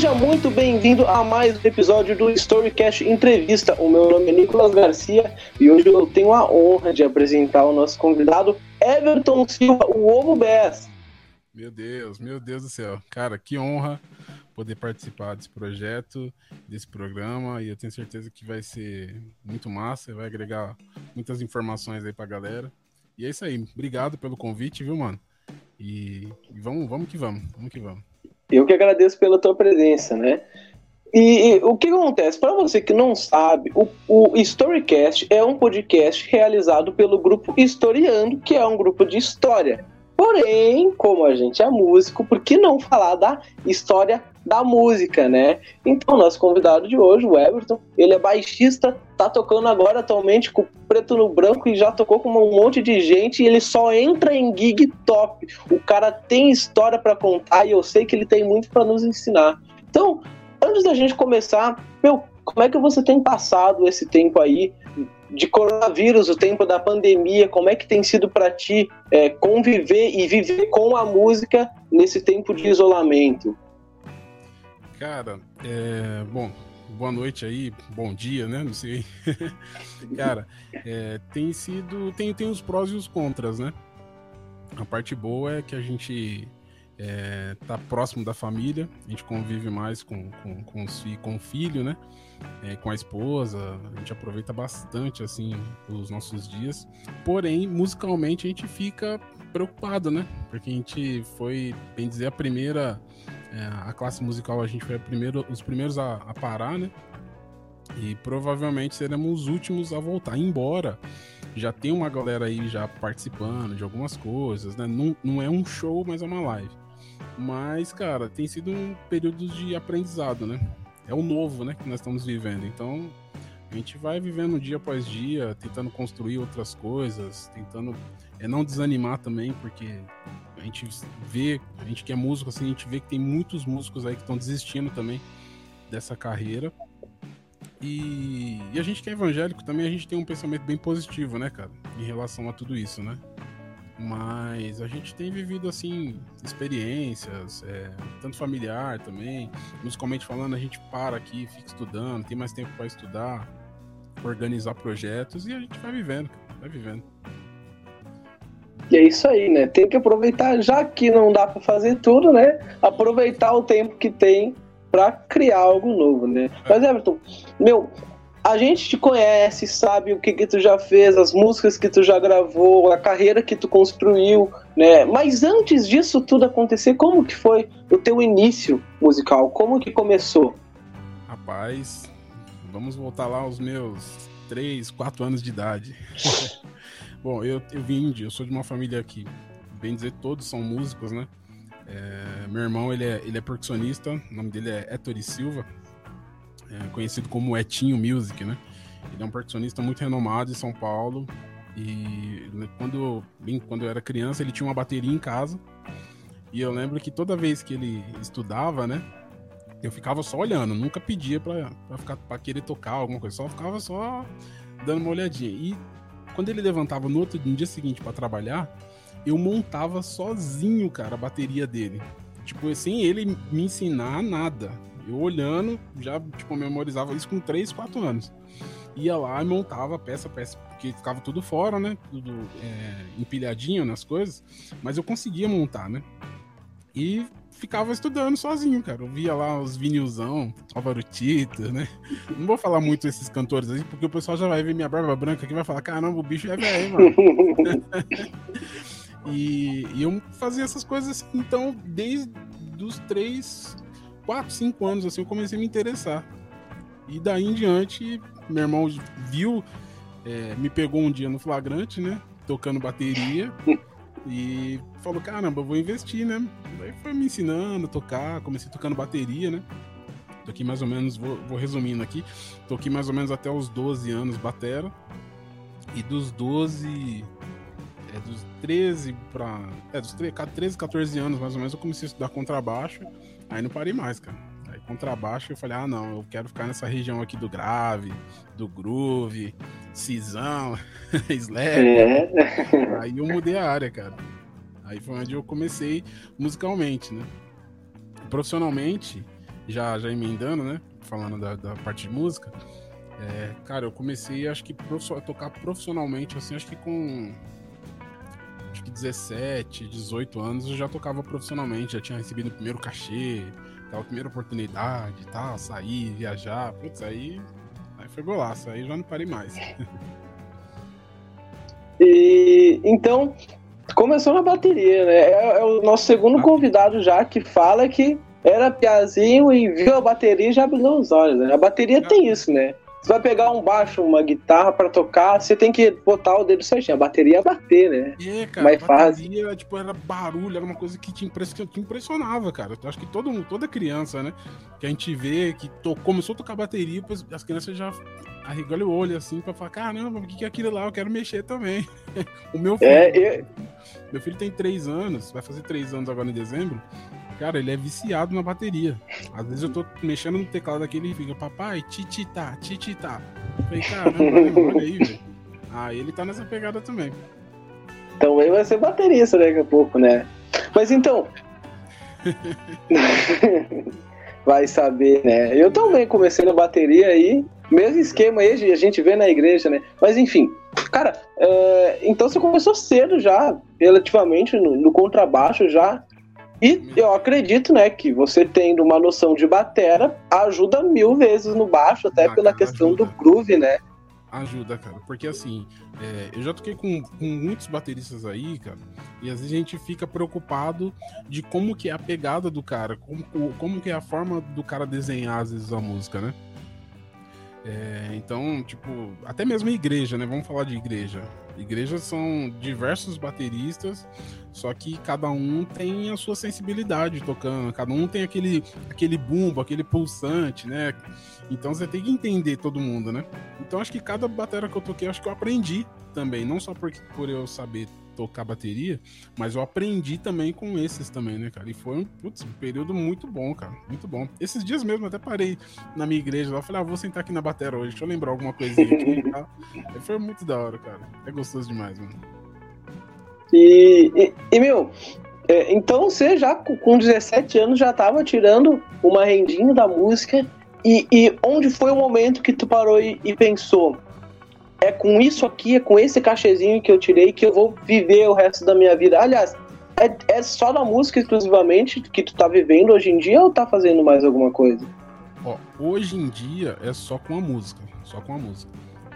Seja muito bem-vindo a mais um episódio do Storycast Entrevista. O meu nome é Nicolas Garcia e hoje eu tenho a honra de apresentar o nosso convidado, Everton Silva, o Ovo BS. Meu Deus, meu Deus do céu. Cara, que honra poder participar desse projeto, desse programa, e eu tenho certeza que vai ser muito massa, vai agregar muitas informações aí pra galera. E é isso aí. Obrigado pelo convite, viu, mano? E, e vamos, vamos que vamos, vamos que vamos. Eu que agradeço pela tua presença, né? E, e o que acontece? Para você que não sabe, o, o Storycast é um podcast realizado pelo grupo Historiando, que é um grupo de história. Porém, como a gente é músico, por que não falar da história da música, né? Então, nosso convidado de hoje, o Everton, ele é baixista, tá tocando agora atualmente com preto no branco e já tocou com um monte de gente e ele só entra em gig top. O cara tem história para contar e eu sei que ele tem muito para nos ensinar. Então, antes da gente começar, meu, como é que você tem passado esse tempo aí de coronavírus, o tempo da pandemia, como é que tem sido para ti é, conviver e viver com a música nesse tempo de isolamento? Cara, é, bom, boa noite aí, bom dia, né? Não sei. Cara, é, tem sido, tem, tem os prós e os contras, né? A parte boa é que a gente é, tá próximo da família, a gente convive mais com, com, com, os, com o filho, né? É, com a esposa, a gente aproveita bastante assim os nossos dias. Porém, musicalmente a gente fica preocupado, né? Porque a gente foi, bem dizer, a primeira, é, a classe musical a gente foi a primeiro, os primeiros a, a parar, né? E provavelmente seremos os últimos a voltar. Embora já tem uma galera aí já participando de algumas coisas, né? Não, não é um show, mas é uma live. Mas, cara, tem sido um período de aprendizado, né? É o novo, né, que nós estamos vivendo. Então, a gente vai vivendo dia após dia, tentando construir outras coisas, tentando é, não desanimar também, porque a gente vê, a gente que é músico, assim, a gente vê que tem muitos músicos aí que estão desistindo também dessa carreira. E, e, a gente que é evangélico também, a gente tem um pensamento bem positivo, né, cara, em relação a tudo isso, né? Mas a gente tem vivido, assim, experiências, é, tanto familiar também. Musicalmente falando, a gente para aqui, fica estudando, tem mais tempo para estudar, organizar projetos e a gente vai vivendo, vai vivendo. E é isso aí, né? Tem que aproveitar, já que não dá para fazer tudo, né? Aproveitar o tempo que tem para criar algo novo, né? Mas Everton, meu, a gente te conhece, sabe o que, que tu já fez, as músicas que tu já gravou, a carreira que tu construiu, né? Mas antes disso tudo acontecer, como que foi o teu início musical? Como que começou? Rapaz, vamos voltar lá aos meus 3, 4 anos de idade. Bom, eu, eu vim de, eu sou de uma família que, bem dizer, todos são músicos, né? É, meu irmão, ele é, ele é percussionista, o nome dele é Ettore Silva, é, conhecido como Etinho Music, né? Ele é um percussionista muito renomado em São Paulo. E quando, bem, quando eu era criança, ele tinha uma bateria em casa. E eu lembro que toda vez que ele estudava, né? Eu ficava só olhando, nunca pedia pra, pra, ficar, pra querer tocar alguma coisa, só ficava só dando uma olhadinha. E quando ele levantava no outro no dia seguinte para trabalhar, eu montava sozinho, cara, a bateria dele. Tipo, sem ele me ensinar nada. Eu olhando, já, tipo, memorizava isso com 3, 4 anos. Ia lá e montava peça peça, porque ficava tudo fora, né? Tudo é, empilhadinho nas coisas. Mas eu conseguia montar, né? E ficava estudando sozinho, cara. Eu via lá os vinilzão, Álvaro Tito, né? Não vou falar muito esses cantores aí, porque o pessoal já vai ver minha barba branca aqui e vai falar: caramba, o bicho é velho, mano. e, e, eu fazia essas coisas assim, então, desde os três 4, 5 anos, assim, eu comecei a me interessar. E daí em diante, meu irmão viu, é, me pegou um dia no flagrante, né? Tocando bateria. E falou, caramba, eu vou investir, né? Daí foi me ensinando a tocar, comecei tocando bateria, né? Toquei mais ou menos, vou, vou resumindo aqui, toquei mais ou menos até os 12 anos batera. E dos 12 é, dos 13 para. É, dos 13, 14 anos mais ou menos, eu comecei a estudar contrabaixo. Aí não parei mais, cara. Contrabaixo eu falei, ah não, eu quero ficar nessa região aqui do grave, do groove, cisão, slap. É. Aí eu mudei a área, cara. Aí foi onde eu comecei musicalmente, né? Profissionalmente, já, já emendando, né? Falando da, da parte de música. É, cara, eu comecei, acho que, a tocar profissionalmente, assim, acho que com. Acho que 17, 18 anos eu já tocava profissionalmente, já tinha recebido o primeiro cachê, tal, a primeira oportunidade tal, sair, viajar. Putz, aí, aí foi golaço, aí já não parei mais. E então, começou na bateria, né? É, é o nosso segundo ah. convidado já que fala que era piazinho e viu a bateria e já abriu os olhos. Né? A bateria tem isso, né? Você vai pegar um baixo, uma guitarra para tocar, você tem que botar o dedo certinho. A bateria é bater, né? É, cara, Mais a bateria, fácil. tipo, era barulho, era uma coisa que te, impressionava, cara. Eu acho que todo, toda criança, né? Que a gente vê que to, começou a tocar bateria, as crianças já arregalham o olho assim pra falar, caramba, o que é aquilo lá? Eu quero mexer também. o meu é, filho. É, eu... Meu filho tem três anos, vai fazer três anos agora em dezembro. Cara, ele é viciado na bateria. Às vezes eu tô mexendo no teclado aqui e ele fica, papai, titita, titita. Falei, caramba, olha aí, velho. Ah, ele tá nessa pegada também. Então ele vai ser baterista daqui a pouco, né? Mas então. vai saber, né? Eu também comecei na bateria aí, mesmo esquema aí, a gente vê na igreja, né? Mas enfim, cara, é, então você começou cedo já, relativamente, no, no contrabaixo já. E eu acredito, né, que você tendo uma noção de batera ajuda mil vezes no baixo, até ah, pela cara, questão ajuda. do groove, né? Ajuda, cara, porque assim, é, eu já toquei com, com muitos bateristas aí, cara, e às vezes a gente fica preocupado de como que é a pegada do cara, como, como que é a forma do cara desenhar, às vezes, a música, né? É, então, tipo, até mesmo a igreja, né? Vamos falar de igreja. Igrejas são diversos bateristas, só que cada um tem a sua sensibilidade tocando, cada um tem aquele, aquele bumbo, aquele pulsante, né? Então você tem que entender todo mundo, né? Então acho que cada bateria que eu toquei, acho que eu aprendi também, não só por, por eu saber tocar bateria, mas eu aprendi também com esses também, né, cara? E foi um, putz, um período muito bom, cara. Muito bom. Esses dias mesmo, até parei na minha igreja lá, falei, ah, vou sentar aqui na bateria hoje, deixa eu lembrar alguma coisinha aqui. E foi muito da hora, cara. É gostoso demais, mano. E, e, e meu, é, então você já com 17 anos já tava tirando uma rendinha da música. E, e onde foi o momento que tu parou e, e pensou? É com isso aqui, é com esse cachezinho que eu tirei que eu vou viver o resto da minha vida. Aliás, é, é só na música exclusivamente que tu tá vivendo hoje em dia ou tá fazendo mais alguma coisa? Ó, hoje em dia é só com a música, só com a música.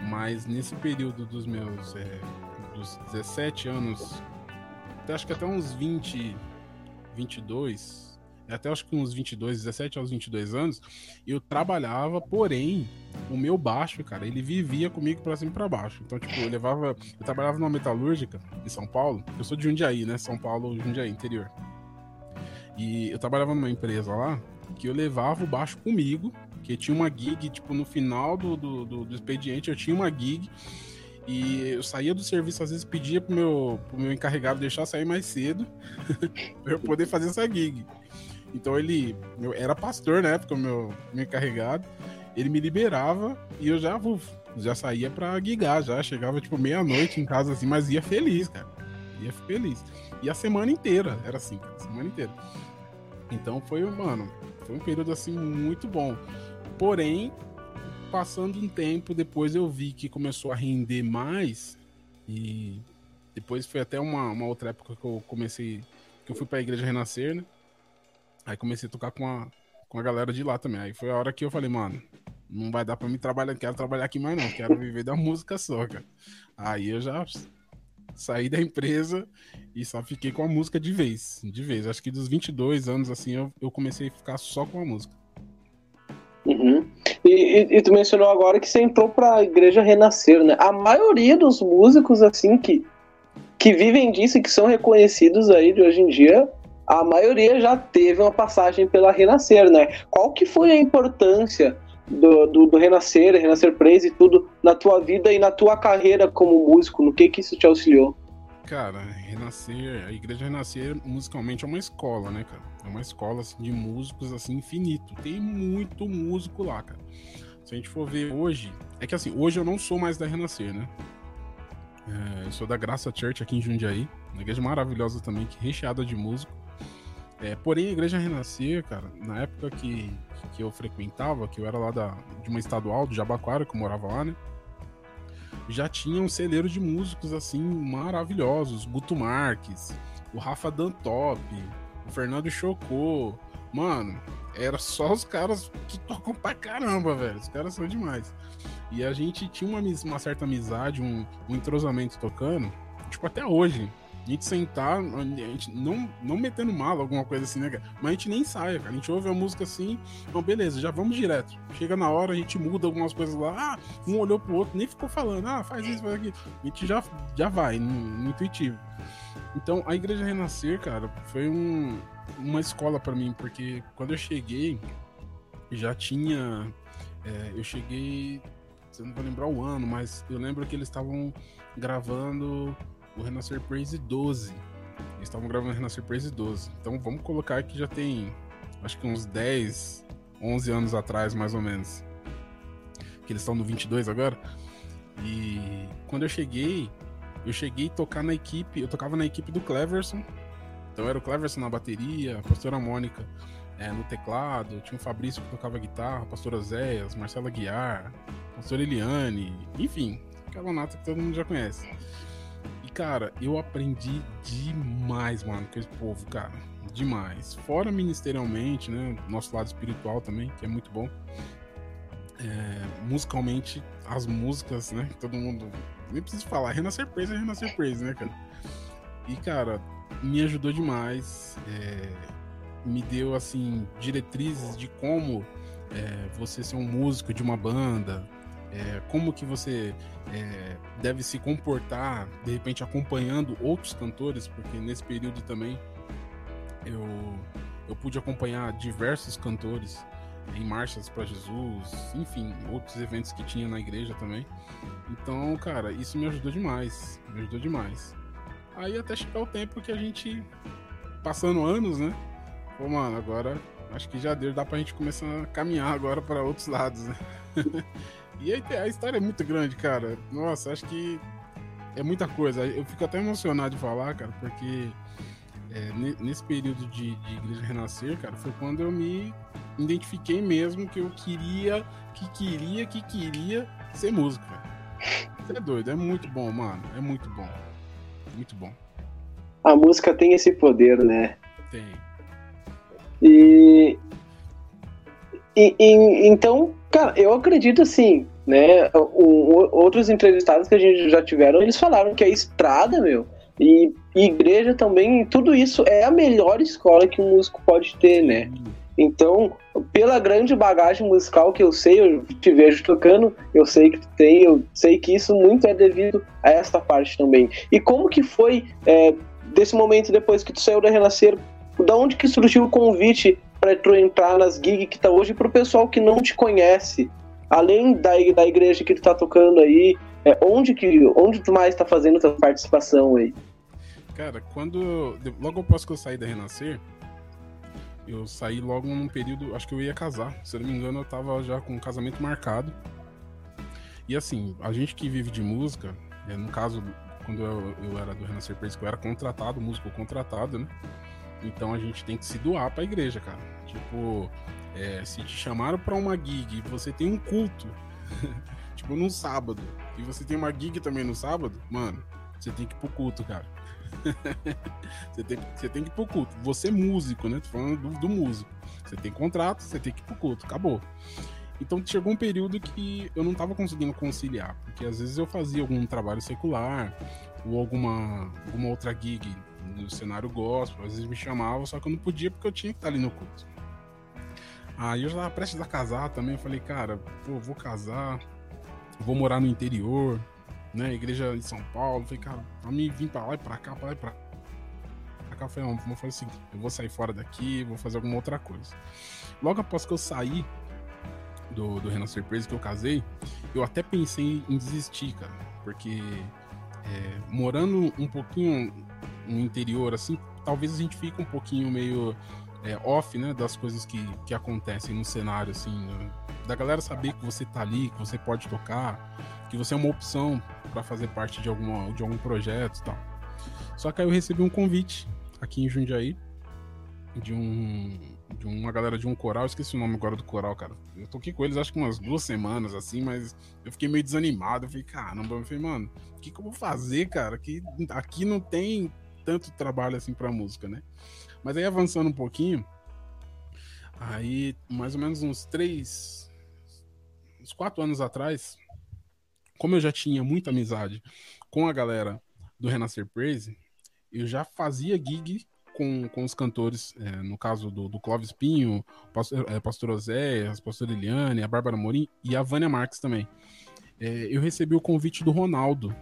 Mas nesse período dos meus é, dos 17 anos, acho que até uns 20, 22, até acho que uns 22, 17 aos 22 anos, eu trabalhava, porém, o meu baixo, cara, ele vivia comigo pra cima e pra baixo. Então, tipo, eu levava. Eu trabalhava numa metalúrgica em São Paulo. Eu sou de Jundiaí, né? São Paulo, Jundiaí, interior. E eu trabalhava numa empresa lá que eu levava o baixo comigo, que tinha uma gig, tipo, no final do, do, do, do expediente eu tinha uma gig. E eu saía do serviço, às vezes pedia pro meu, pro meu encarregado deixar sair mais cedo pra eu poder fazer essa gig. Então ele eu era pastor na época, meu, meu encarregado. Ele me liberava e eu já, uf, já saía pra guigar, já chegava tipo meia-noite em casa assim, mas ia feliz, cara. Ia feliz. E a semana inteira, era assim, cara, semana inteira. Então foi, mano, foi um período assim muito bom. Porém, passando um tempo depois eu vi que começou a render mais e depois foi até uma, uma outra época que eu comecei que eu fui para a igreja renascer, né? Aí comecei a tocar com a, com a galera de lá também. Aí foi a hora que eu falei, mano, não vai dar pra mim trabalhar, quero trabalhar aqui mais não, quero viver da música só, cara. Aí eu já saí da empresa e só fiquei com a música de vez, de vez. Acho que dos 22 anos, assim, eu, eu comecei a ficar só com a música. Uhum. E, e, e, tu mencionou agora que você entrou pra igreja renascer, né? A maioria dos músicos, assim, que, que vivem disso e que são reconhecidos aí de hoje em dia, a maioria já teve uma passagem pela Renascer, né? Qual que foi a importância do, do, do Renascer, Renascer Praise e tudo na tua vida e na tua carreira como músico? No que que isso te auxiliou? Cara, Renascer, a Igreja Renascer musicalmente é uma escola, né, cara? É uma escola assim, de músicos assim infinito. Tem muito músico lá, cara. Se a gente for ver hoje, é que assim, hoje eu não sou mais da Renascer, né? É, eu sou da Graça Church aqui em Jundiaí, uma igreja maravilhosa também, que recheada de músico. É, porém, a Igreja Renascer, cara, na época que, que eu frequentava, que eu era lá da, de uma estadual, do Jabaquara, que eu morava lá, né? Já tinha um celeiro de músicos, assim, maravilhosos. Guto Marques, o Rafa Dantop, o Fernando Chocô. Mano, era só os caras que tocam pra caramba, velho. Os caras são demais. E a gente tinha uma, uma certa amizade, um, um entrosamento tocando, tipo, até hoje a gente sentar, a gente não, não metendo mal, alguma coisa assim, né, cara? Mas a gente nem sai, cara. A gente ouve a música assim, então beleza, já vamos direto. Chega na hora, a gente muda algumas coisas lá, ah, um olhou pro outro, nem ficou falando, ah, faz isso, faz aquilo. A gente já, já vai, no, no intuitivo. Então, a Igreja Renascer, cara, foi um, uma escola para mim, porque quando eu cheguei, já tinha. É, eu cheguei. Eu não vou lembrar o ano, mas eu lembro que eles estavam gravando o Renascer Praise 12. Eles estavam gravando o Renascer Praise 12. Então vamos colocar que já tem acho que uns 10, 11 anos atrás, mais ou menos. Que eles estão no 22 agora. E quando eu cheguei, eu cheguei a tocar na equipe, eu tocava na equipe do Cleverson. Então era o Cleverson na bateria, a pastora Mônica é, no teclado, tinha o Fabrício que tocava guitarra, a pastora Zéias, Marcela Guiar, a pastora Eliane, enfim, aquela nata que todo mundo já conhece cara, eu aprendi demais, mano, com esse povo, cara. Demais. Fora ministerialmente, né? Nosso lado espiritual também, que é muito bom. É, musicalmente, as músicas, né? Todo mundo. Nem preciso falar, Renascer Praise é Renascer Praise, né, cara? E, cara, me ajudou demais. É, me deu, assim, diretrizes de como é, você ser um músico de uma banda, é, como que você é, deve se comportar, de repente acompanhando outros cantores, porque nesse período também eu, eu pude acompanhar diversos cantores em marchas para Jesus, enfim, outros eventos que tinha na igreja também. Então, cara, isso me ajudou demais, me ajudou demais. Aí até chegar o tempo que a gente, passando anos, né? Pô, mano, agora acho que já deu, dá pra gente começar a caminhar agora para outros lados, né? E a, a história é muito grande, cara. Nossa, acho que é muita coisa. Eu fico até emocionado de falar, cara, porque é, nesse período de, de Igreja Renascer, cara, foi quando eu me identifiquei mesmo que eu queria, que queria, que queria ser músico, Você é doido, é muito bom, mano. É muito bom. Muito bom. A música tem esse poder, né? Tem. E, e, e então Cara, eu acredito assim, né? O, o, outros entrevistados que a gente já tiveram, eles falaram que a estrada, meu, e, e igreja também, tudo isso é a melhor escola que um músico pode ter, né? Então, pela grande bagagem musical que eu sei, eu te vejo tocando, eu sei que tu tem, eu sei que isso muito é devido a esta parte também. E como que foi é, desse momento depois que tu saiu da Renascer? Da onde que surgiu o convite para tu entrar nas gigs que tá hoje pro pessoal que não te conhece, além da, da igreja que tu tá tocando aí, é, onde que onde tu mais tá fazendo tua participação aí? Cara, quando logo após que eu saí da Renascer, eu saí logo num período, acho que eu ia casar, se eu não me engano, eu tava já com um casamento marcado. E assim, a gente que vive de música, é, no caso, quando eu, eu era do Renascer Praise, eu era contratado, músico contratado, né? Então a gente tem que se doar pra igreja, cara. Tipo, é, se te chamaram pra uma gig e você tem um culto, tipo, num sábado, e você tem uma gig também no sábado, mano, você tem que ir pro culto, cara. você, tem, você tem que ir pro culto. Você é músico, né? Tô falando do, do músico. Você tem contrato, você tem que ir pro culto. Acabou. Então chegou um período que eu não estava conseguindo conciliar, porque às vezes eu fazia algum trabalho secular ou alguma, alguma outra gig no cenário gospel, às vezes me chamavam, só que eu não podia porque eu tinha que estar ali no culto. Aí eu já estava prestes a casar também, eu falei, cara, pô, vou casar, vou morar no interior, né, igreja em São Paulo, falei, cara, pra mim vir pra lá e pra cá, pra lá e pra cá, eu falei, não, vou fazer o seguinte, eu vou sair fora daqui, vou fazer alguma outra coisa. Logo após que eu saí do, do Renan Surpresa, que eu casei, eu até pensei em desistir, cara, porque é, morando um pouquinho no interior, assim, talvez a gente fique um pouquinho meio é, off, né, das coisas que, que acontecem no cenário, assim, né? da galera saber que você tá ali, que você pode tocar, que você é uma opção para fazer parte de, alguma, de algum projeto e tal. Só que aí eu recebi um convite aqui em Jundiaí de um de uma galera de um coral, esqueci o nome agora do coral, cara. Eu toquei com eles acho que umas duas semanas, assim, mas eu fiquei meio desanimado. Eu falei, caramba, eu falei, mano, o que, que eu vou fazer, cara? Que aqui não tem tanto trabalho assim pra música, né? Mas aí avançando um pouquinho, aí mais ou menos uns três, uns quatro anos atrás, como eu já tinha muita amizade com a galera do Renascer Praise, eu já fazia gig com, com os cantores, é, no caso do, do Clóvis Pinho, Pastor, é, Pastor Oséias, Pastor Eliane, a Bárbara Morim e a Vânia Marques também. É, eu recebi o convite do Ronaldo,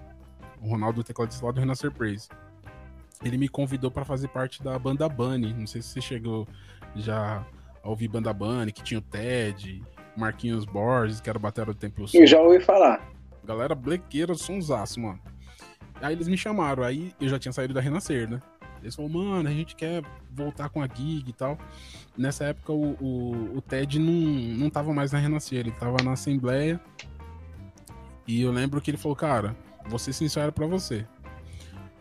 o Ronaldo tecladista lá do Renascer Praise. Ele me convidou para fazer parte da banda Bunny. Não sei se você chegou já a ouvir banda Bunny, que tinha o Ted, Marquinhos Borges, que era o batera do Templo Sul. Eu já ouvi falar. Galera blequeira, sonsaço, mano. Aí eles me chamaram, aí eu já tinha saído da Renascer, né? Eles falaram, mano, a gente quer voltar com a gig e tal. Nessa época o, o, o Ted não, não tava mais na Renascer, ele tava na Assembleia. E eu lembro que ele falou, cara, vou ser sincero pra você.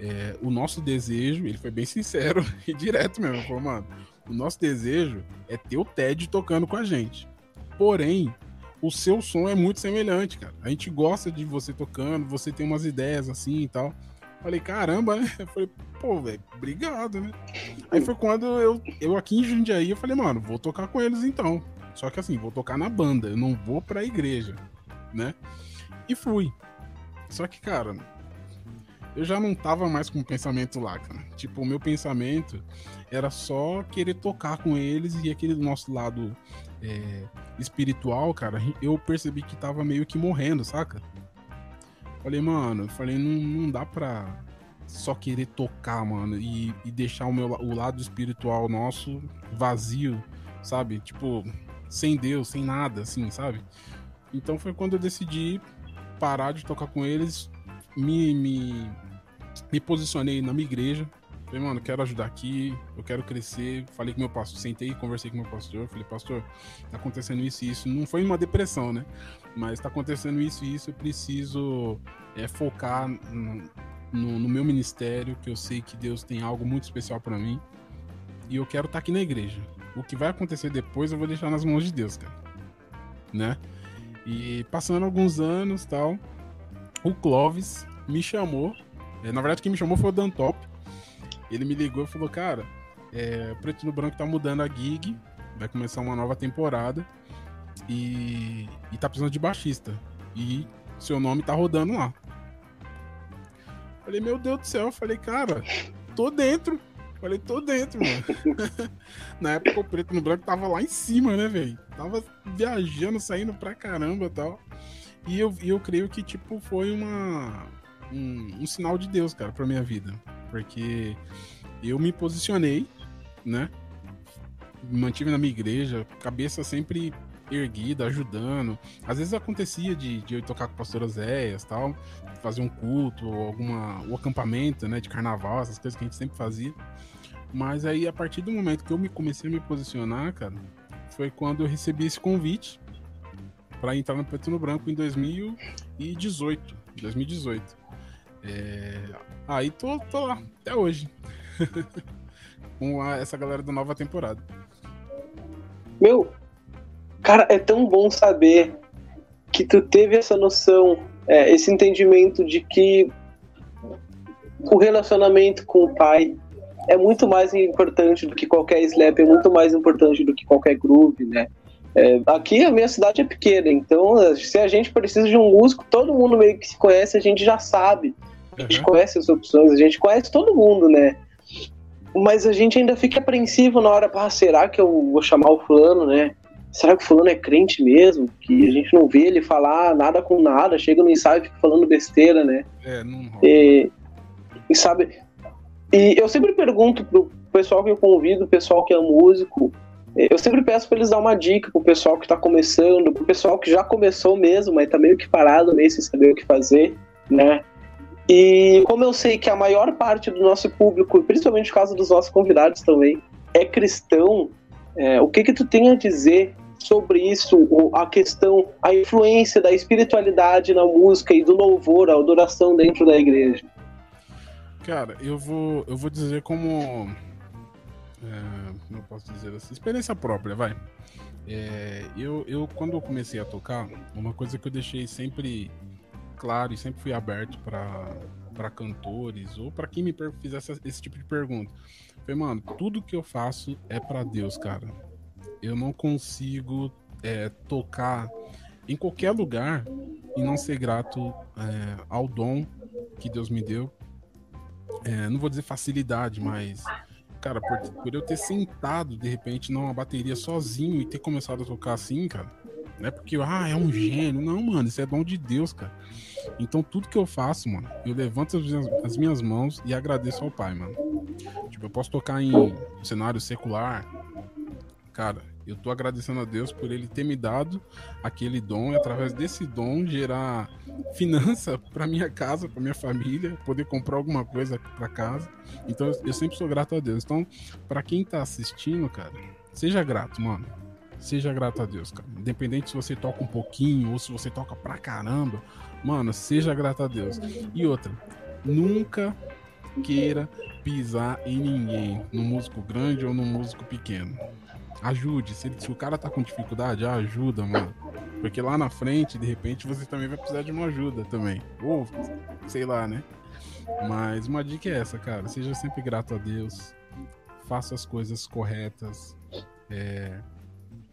É, o nosso desejo, ele foi bem sincero e direto mesmo. Falou, mano, o nosso desejo é ter o Ted tocando com a gente. Porém, o seu som é muito semelhante, cara. A gente gosta de você tocando, você tem umas ideias assim e tal. Falei, caramba, né? Eu falei, pô, velho, obrigado, né? Aí foi quando eu, eu aqui em Jundiaí, eu falei, mano, vou tocar com eles então. Só que assim, vou tocar na banda, eu não vou pra igreja, né? E fui. Só que, cara, eu já não tava mais com o pensamento lá, cara. Tipo, o meu pensamento era só querer tocar com eles e aquele nosso lado é, espiritual, cara, eu percebi que tava meio que morrendo, saca? Falei, mano, falei, não, não dá pra só querer tocar, mano, e, e deixar o, meu, o lado espiritual nosso vazio, sabe? Tipo, sem Deus, sem nada, assim, sabe? Então foi quando eu decidi parar de tocar com eles, me, me, me posicionei na minha igreja, Falei, mano, quero ajudar aqui, eu quero crescer. Falei com meu pastor, sentei, conversei com meu pastor. Falei, pastor, tá acontecendo isso e isso. Não foi uma depressão, né? Mas tá acontecendo isso e isso. Eu preciso é, focar no, no, no meu ministério, que eu sei que Deus tem algo muito especial para mim. E eu quero estar tá aqui na igreja. O que vai acontecer depois eu vou deixar nas mãos de Deus, cara. Né? E passando alguns anos tal, o Clóvis me chamou. É, na verdade, quem me chamou foi o Dan Top ele me ligou e falou, cara, é, Preto no Branco tá mudando a gig, vai começar uma nova temporada e, e tá precisando de baixista. E seu nome tá rodando lá. Falei, meu Deus do céu, falei, cara, tô dentro. Falei, tô dentro, mano. Na época o Preto no Branco tava lá em cima, né, velho? Tava viajando, saindo pra caramba e tal. E eu, eu creio que, tipo, foi uma, um, um sinal de Deus, cara, pra minha vida porque eu me posicionei, né? Mantive na minha igreja, cabeça sempre erguida, ajudando. Às vezes acontecia de, de eu tocar com o pastor tal, fazer um culto, alguma, o acampamento, né, de carnaval, essas coisas que a gente sempre fazia. Mas aí, a partir do momento que eu me comecei a me posicionar, cara, foi quando eu recebi esse convite para entrar no Preto no Branco em 2018. 2018. É... Aí tô, tô lá, até hoje. Com essa galera da nova temporada. Meu, cara, é tão bom saber que tu teve essa noção, é, esse entendimento de que o relacionamento com o pai é muito mais importante do que qualquer slap, é muito mais importante do que qualquer groove, né? É, aqui a minha cidade é pequena, então se a gente precisa de um músico, todo mundo meio que se conhece, a gente já sabe. A gente uhum. conhece as opções, a gente conhece todo mundo, né? Mas a gente ainda fica apreensivo na hora, ah, será que eu vou chamar o fulano, né? Será que o fulano é crente mesmo? Que a gente não vê ele falar nada com nada, chega no ensaio e fica falando besteira, né? É, não e, e sabe, e eu sempre pergunto pro pessoal que eu convido, o pessoal que é músico, eu sempre peço para eles dar uma dica pro pessoal que tá começando, pro pessoal que já começou mesmo, mas tá meio que parado, meio sem saber o que fazer, né? E como eu sei que a maior parte do nosso público, principalmente por causa dos nossos convidados também, é cristão, é, o que que tu tem a dizer sobre isso, a questão, a influência da espiritualidade na música e do louvor, a adoração dentro da igreja? Cara, eu vou, eu vou dizer como é, como eu posso dizer assim, experiência própria, vai. É, eu, eu, quando eu comecei a tocar, uma coisa que eu deixei sempre claro e sempre fui aberto para cantores ou para quem me fizesse esse tipo de pergunta. Foi, mano, tudo que eu faço é para Deus, cara. Eu não consigo é, tocar em qualquer lugar e não ser grato é, ao dom que Deus me deu. É, não vou dizer facilidade, mas cara, por, por, eu ter sentado de repente numa bateria sozinho e ter começado a tocar assim, cara, não é porque, ah, é um gênio. Não, mano, isso é dom de Deus, cara. Então tudo que eu faço, mano, eu levanto as minhas, as minhas mãos e agradeço ao Pai, mano. Tipo, eu posso tocar em cenário secular, cara, eu tô agradecendo a Deus por ele ter me dado aquele dom e através desse dom gerar finança para minha casa, para minha família, poder comprar alguma coisa para casa. Então eu sempre sou grato a Deus. Então, para quem tá assistindo, cara, seja grato, mano. Seja grato a Deus, cara. Independente se você toca um pouquinho ou se você toca pra caramba, mano, seja grato a Deus. E outra, nunca queira pisar em ninguém, no músico grande ou no músico pequeno. Ajude. Se, se, o cara tá com dificuldade, ajuda, mano. Porque lá na frente, de repente, você também vai precisar de uma ajuda também. Ou, sei lá, né? Mas uma dica é essa, cara. Seja sempre grato a Deus. Faça as coisas corretas. É...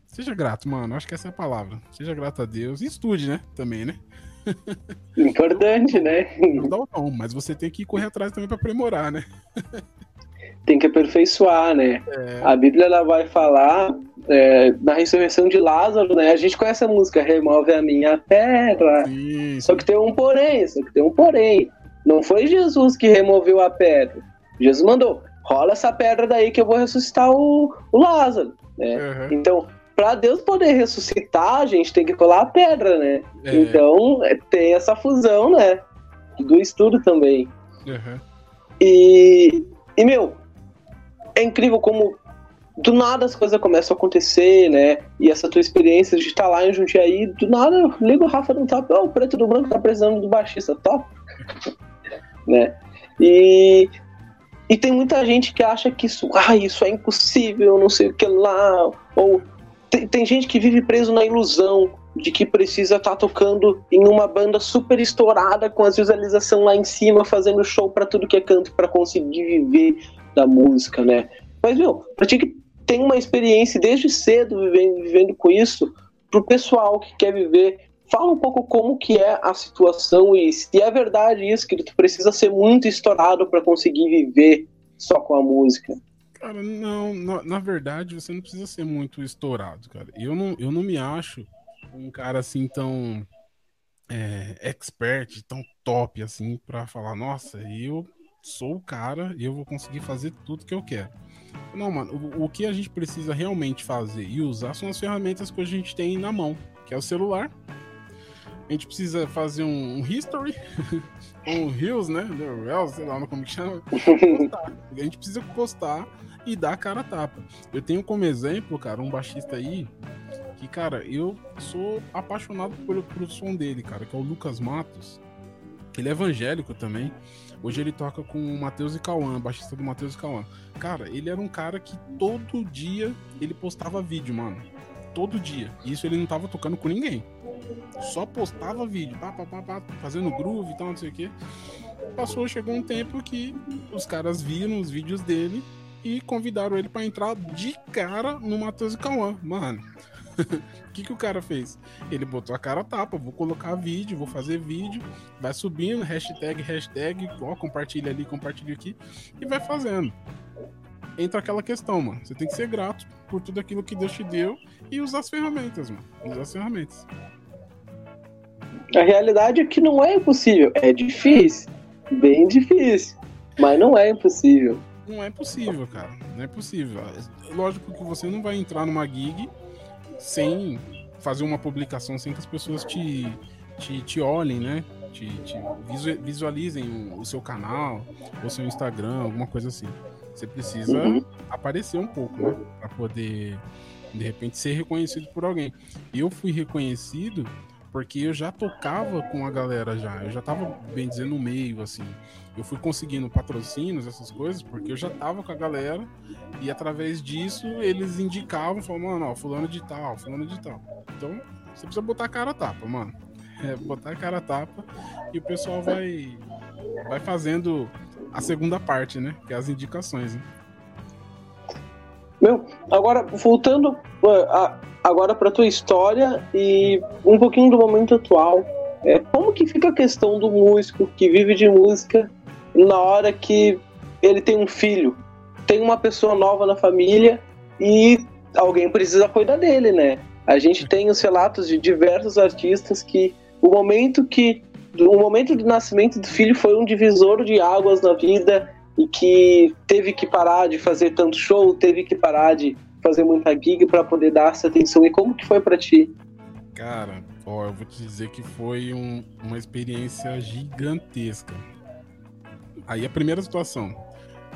Seja grato, mano. Acho que essa é a palavra. Seja grato a Deus. E estude, né? Também, né? Importante, né? Não dá o tom, mas você tem que correr atrás também para aprimorar, né? tem que aperfeiçoar, né? É. A Bíblia ela vai falar é, na ressurreição de Lázaro, né? A gente conhece a música Remove a minha pedra. Sim, só que tem um porém, só que tem um porém. Não foi Jesus que removeu a pedra. Jesus mandou, rola essa pedra daí que eu vou ressuscitar o, o Lázaro. Né? Uhum. Então, para Deus poder ressuscitar, a gente tem que colar a pedra, né? É. Então, é, tem essa fusão, né? Do estudo também. Uhum. E, e, meu, é incrível como do nada as coisas começam a acontecer, né? E essa tua experiência de estar lá em Jundiaí, do nada, liga o Rafa no top, oh, o preto do branco tá precisando do baixista, top. né? E, e tem muita gente que acha que isso, ah, isso é impossível, não sei o que lá, ou tem, tem gente que vive preso na ilusão de que precisa estar tá tocando em uma banda super estourada com as visualizações lá em cima, fazendo show para tudo que é canto para conseguir viver da música, né? Mas, meu, pra ti que tem uma experiência desde cedo vivendo, vivendo com isso, pro pessoal que quer viver, fala um pouco como que é a situação e se é verdade isso, que tu precisa ser muito estourado para conseguir viver só com a música. Cara, não, na, na, verdade você não precisa ser muito estourado, cara. Eu não, eu não me acho um cara assim tão é, expert, tão top assim, para falar, nossa, eu sou o cara e eu vou conseguir fazer tudo que eu quero. Não, mano, o, o, que a gente precisa realmente fazer e usar são as ferramentas que a gente tem na mão, que é o celular. A gente precisa fazer um, um history, um reels, né? Reels, sei lá como que chama. a gente precisa postar e a cara a tapa. Eu tenho como exemplo, cara, um baixista aí que, cara, eu sou apaixonado por, por som dele, cara, que é o Lucas Matos. Ele é evangélico também. Hoje ele toca com o Matheus e Cauã, baixista do Matheus e Cauã. Cara, ele era um cara que todo dia ele postava vídeo, mano. Todo dia. Isso ele não tava tocando com ninguém. Só postava vídeo, pá, pá, pá, pá, fazendo groove e tal, não sei o quê. Passou, chegou um tempo que os caras viram os vídeos dele e convidaram ele para entrar de cara no Matheus e Cauã. Mano, o que, que o cara fez? Ele botou a cara tapa, vou colocar vídeo, vou fazer vídeo, vai subindo, hashtag, hashtag, ó, compartilha ali, compartilha aqui, e vai fazendo. Entra aquela questão, mano. Você tem que ser grato por tudo aquilo que Deus te deu e usar as ferramentas, mano. Usar as ferramentas. A realidade é que não é impossível. É difícil. Bem difícil. Mas não é impossível. Não é possível, cara. Não é possível. Lógico que você não vai entrar numa gig sem fazer uma publicação, sem que as pessoas te, te, te olhem, né? Te, te visualizem o, seu canal, o seu Instagram, alguma coisa assim. Você precisa uhum. aparecer um pouco, né? Pra poder, de repente, ser reconhecido por alguém. Eu fui reconhecido porque eu já tocava com a galera já, eu já tava, bem dizendo, no meio, assim. Eu fui conseguindo patrocínios, essas coisas, porque eu já tava com a galera e através disso eles indicavam, falavam, mano, ó, fulano de tal, fulano de tal. Então, você precisa botar a cara a tapa, mano. É, botar a cara a tapa e o pessoal vai vai fazendo a segunda parte, né? Que é as indicações, né? Meu, agora voltando uh, agora para tua história e um pouquinho do momento atual, é, como que fica a questão do músico que vive de música na hora que ele tem um filho, tem uma pessoa nova na família e alguém precisa cuidar dele, né? A gente tem os relatos de diversos artistas que o momento que o momento do nascimento do filho foi um divisor de águas na vida e que teve que parar de fazer tanto show, teve que parar de fazer muita gig para poder dar essa atenção. E como que foi para ti? Cara, ó, eu vou te dizer que foi um, uma experiência gigantesca. Aí a primeira situação.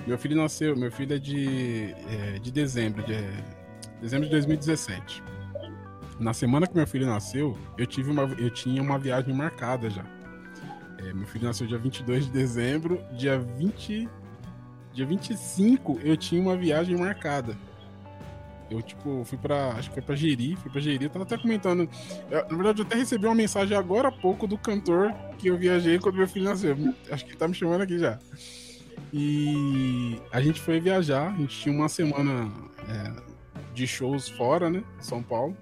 Meu filho nasceu, meu filho é de, é, de dezembro, de dezembro de 2017. Na semana que meu filho nasceu, eu tive uma, eu tinha uma viagem marcada já. É, meu filho nasceu dia 22 de dezembro, dia 20 Dia 25 eu tinha uma viagem marcada. Eu, tipo, fui pra. Acho que foi pra Jeri, fui pra Jeri. Eu tava até comentando. Eu, na verdade, eu até recebi uma mensagem agora há pouco do cantor que eu viajei quando meu filho nasceu. Acho que ele tá me chamando aqui já. E a gente foi viajar, a gente tinha uma semana é, de shows fora, né? São Paulo.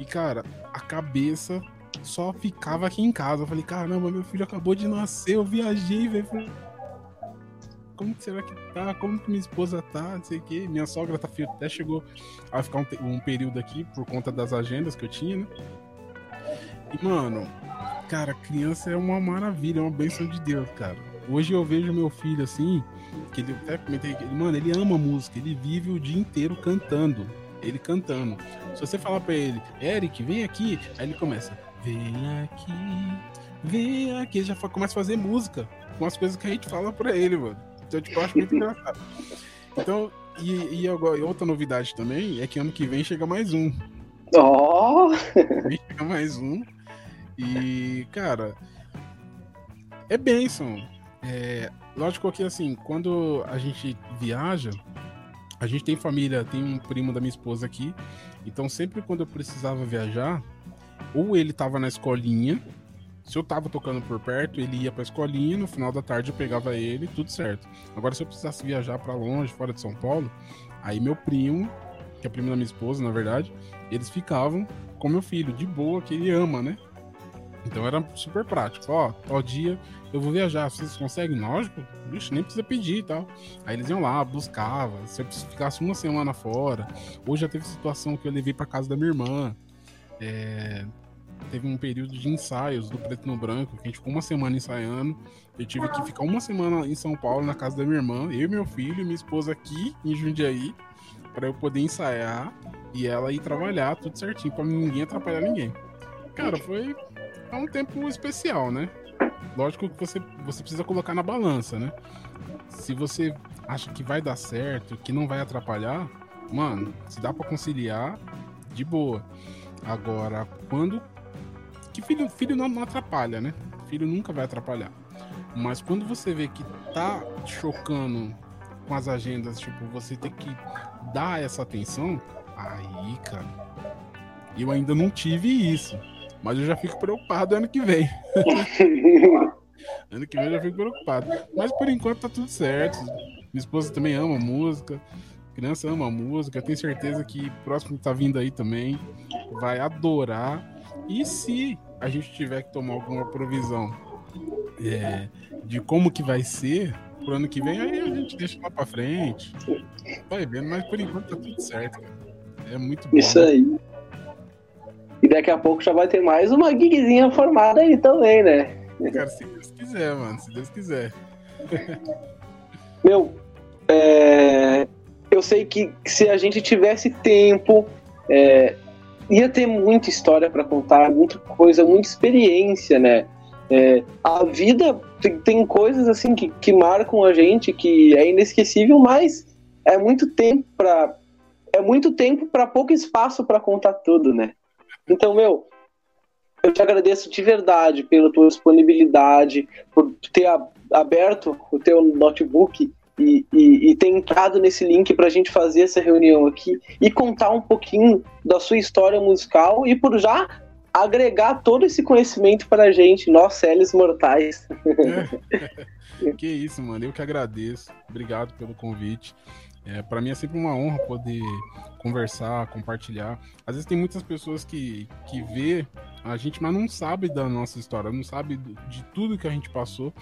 E, cara, a cabeça só ficava aqui em casa. Eu falei, caramba, meu filho acabou de nascer, eu viajei, velho como será que tá? Como que minha esposa tá? Não sei o quê. Minha sogra tá, até chegou a ficar um, um, período aqui por conta das agendas que eu tinha, né? E, mano, cara, criança é uma maravilha, é uma bênção de Deus, cara. Hoje eu vejo meu filho assim, que ele até comentei, que, mano, ele ama música, ele vive o dia inteiro cantando. Ele cantando. Se você falar pra ele, Eric, vem aqui, aí ele começa, vem aqui, vem aqui, ele já começa a fazer música com as coisas que a gente fala pra ele, mano. Então, tipo, eu acho muito engraçado. Então, e, e agora, outra novidade também é que ano que vem chega mais um. Oh! chega mais um. E, cara, é bênção. É, lógico que, assim, quando a gente viaja, a gente tem família, tem um primo da minha esposa aqui. Então, sempre quando eu precisava viajar, ou ele tava na escolinha, se eu tava tocando por perto, ele ia pra escolinha, no final da tarde eu pegava ele, tudo certo. Agora, se eu precisasse viajar para longe, fora de São Paulo, aí meu primo, que é primo da minha esposa, na verdade, eles ficavam com meu filho, de boa, que ele ama, né? Então era super prático. Ó, tal dia eu vou viajar, vocês conseguem? Lógico, bicho, nem precisa pedir e tal. Aí eles iam lá, buscava. Se eu ficasse uma semana fora, hoje já teve situação que eu levei para casa da minha irmã. É, teve um período de ensaios do Preto no Branco, que a gente ficou uma semana ensaiando. Eu tive que ficar uma semana em São Paulo, na casa da minha irmã, eu, meu filho e minha esposa aqui em Jundiaí, para eu poder ensaiar e ela ir trabalhar tudo certinho, para ninguém atrapalhar ninguém. Cara, foi é um tempo especial, né? Lógico que você, você precisa colocar na balança, né? Se você acha que vai dar certo, que não vai atrapalhar, mano, se dá para conciliar, de boa. Agora, quando que filho, filho não, não atrapalha, né? Filho nunca vai atrapalhar. Mas quando você vê que tá chocando com as agendas, tipo, você tem que dar essa atenção, aí, cara, eu ainda não tive isso. Mas eu já fico preocupado ano que vem. ano que vem eu já fico preocupado. Mas por enquanto tá tudo certo. Minha esposa também ama música. criança ama música. Eu tenho certeza que o próximo que tá vindo aí também vai adorar. E se a gente tiver que tomar alguma provisão é, de como que vai ser pro ano que vem, aí a gente deixa lá pra frente. Vai vendo, mas por enquanto tá tudo certo, cara. É muito bom. Isso aí. E daqui a pouco já vai ter mais uma gigzinha formada aí também, né? Cara, se Deus quiser, mano, se Deus quiser. Meu, é... eu sei que se a gente tivesse tempo, é ia ter muita história para contar, muita coisa, muita experiência, né? É, a vida tem, tem, coisas assim que, que marcam a gente que é inesquecível, mas é muito tempo para é muito tempo para pouco espaço para contar tudo, né? Então, meu, eu te agradeço de verdade pela tua disponibilidade, por ter aberto o teu notebook e, e, e ter entrado nesse link para a gente fazer essa reunião aqui e contar um pouquinho da sua história musical e por já agregar todo esse conhecimento para a gente, nós, Célis Mortais. Que isso, mano. Eu que agradeço. Obrigado pelo convite. É, para mim é sempre uma honra poder conversar, compartilhar. Às vezes tem muitas pessoas que, que vê a gente, mas não sabe da nossa história, não sabe de tudo que a gente passou.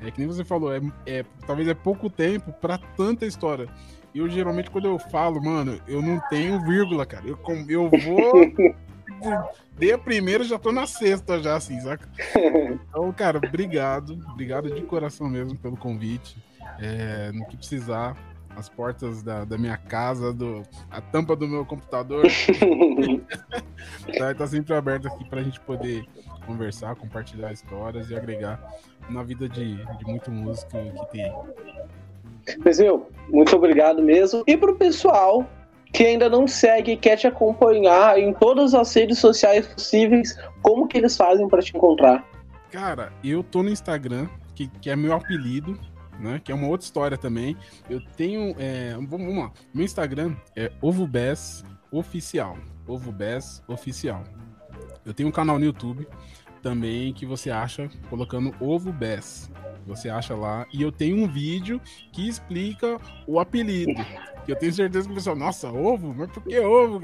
É que nem você falou, é, é talvez é pouco tempo para tanta história. E eu geralmente quando eu falo, mano, eu não tenho vírgula, cara. Eu, eu vou Dei a primeira, já tô na sexta já, assim, saca? Então, cara, obrigado. Obrigado de coração mesmo pelo convite. É, no que precisar, as portas da, da minha casa, do, a tampa do meu computador. tá, tá sempre aberto aqui pra gente poder conversar, compartilhar histórias e agregar na vida de, de muito músico que tem. Mas eu, muito obrigado mesmo. E pro pessoal que ainda não segue e quer te acompanhar em todas as redes sociais possíveis, como que eles fazem para te encontrar? Cara, eu tô no Instagram, que, que é meu apelido, né? Que é uma outra história também. Eu tenho. É, vamos lá. Meu Instagram é OvoBes Oficial. OvoBes Oficial. Eu tenho um canal no YouTube também que você acha colocando Ovo Bess. Você acha lá. E eu tenho um vídeo que explica o apelido. Que eu tenho certeza que o pessoal, nossa, ovo? Mas por que ovo?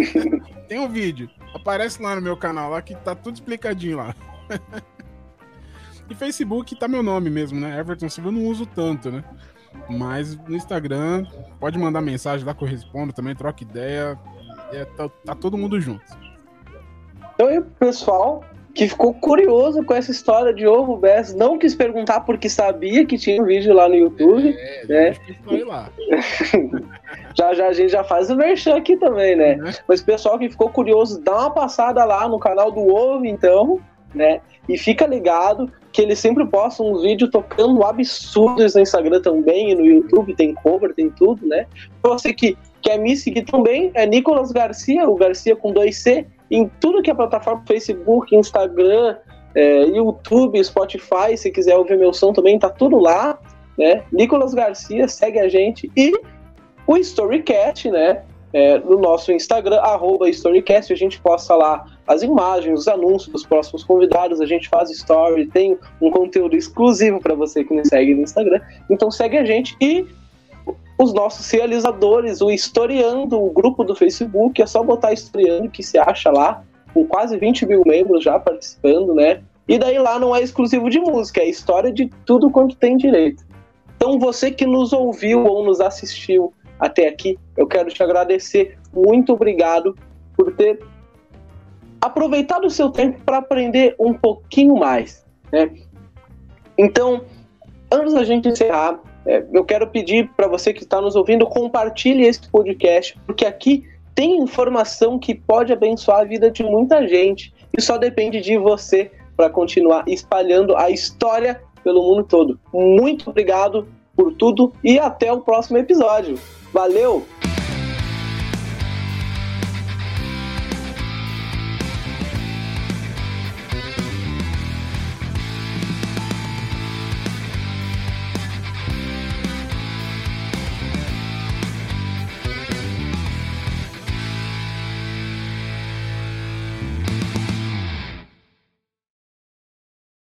Tem um vídeo. Aparece lá no meu canal lá que tá tudo explicadinho lá. e Facebook tá meu nome mesmo, né? Everton Silva eu não uso tanto, né? Mas no Instagram, pode mandar mensagem lá que eu respondo também, troca ideia. É, tá, tá todo mundo junto. Então, pessoal, que ficou curioso com essa história de ovo Bess, não quis perguntar porque sabia que tinha um vídeo lá no YouTube. É, né? lá. já já a gente já faz o merchan aqui também, né? Uhum. Mas pessoal que ficou curioso, dá uma passada lá no canal do Ovo, então, né? E fica ligado que ele sempre posta uns vídeos tocando absurdos no Instagram também e no YouTube, tem cover, tem tudo, né? Pra você que quer me seguir também, é Nicolas Garcia, o Garcia com 2C, em tudo que é plataforma, Facebook, Instagram, é, YouTube, Spotify, se quiser ouvir meu som também, tá tudo lá, né? Nicolas Garcia, segue a gente. E o Storycat, né? É, no nosso Instagram, arroba Storycast, a gente posta lá as imagens, os anúncios dos próximos convidados, a gente faz story, tem um conteúdo exclusivo para você que nos segue no Instagram. Então segue a gente e os nossos realizadores, o Historiando, o grupo do Facebook, é só botar Historiando que se acha lá, com quase 20 mil membros já participando, né? E daí lá não é exclusivo de música, é história de tudo quanto tem direito. Então você que nos ouviu ou nos assistiu até aqui, eu quero te agradecer. Muito obrigado por ter aproveitado o seu tempo para aprender um pouquinho mais, né? Então, antes da gente encerrar, é, eu quero pedir para você que está nos ouvindo, compartilhe esse podcast, porque aqui tem informação que pode abençoar a vida de muita gente e só depende de você para continuar espalhando a história pelo mundo todo. Muito obrigado por tudo e até o próximo episódio. Valeu!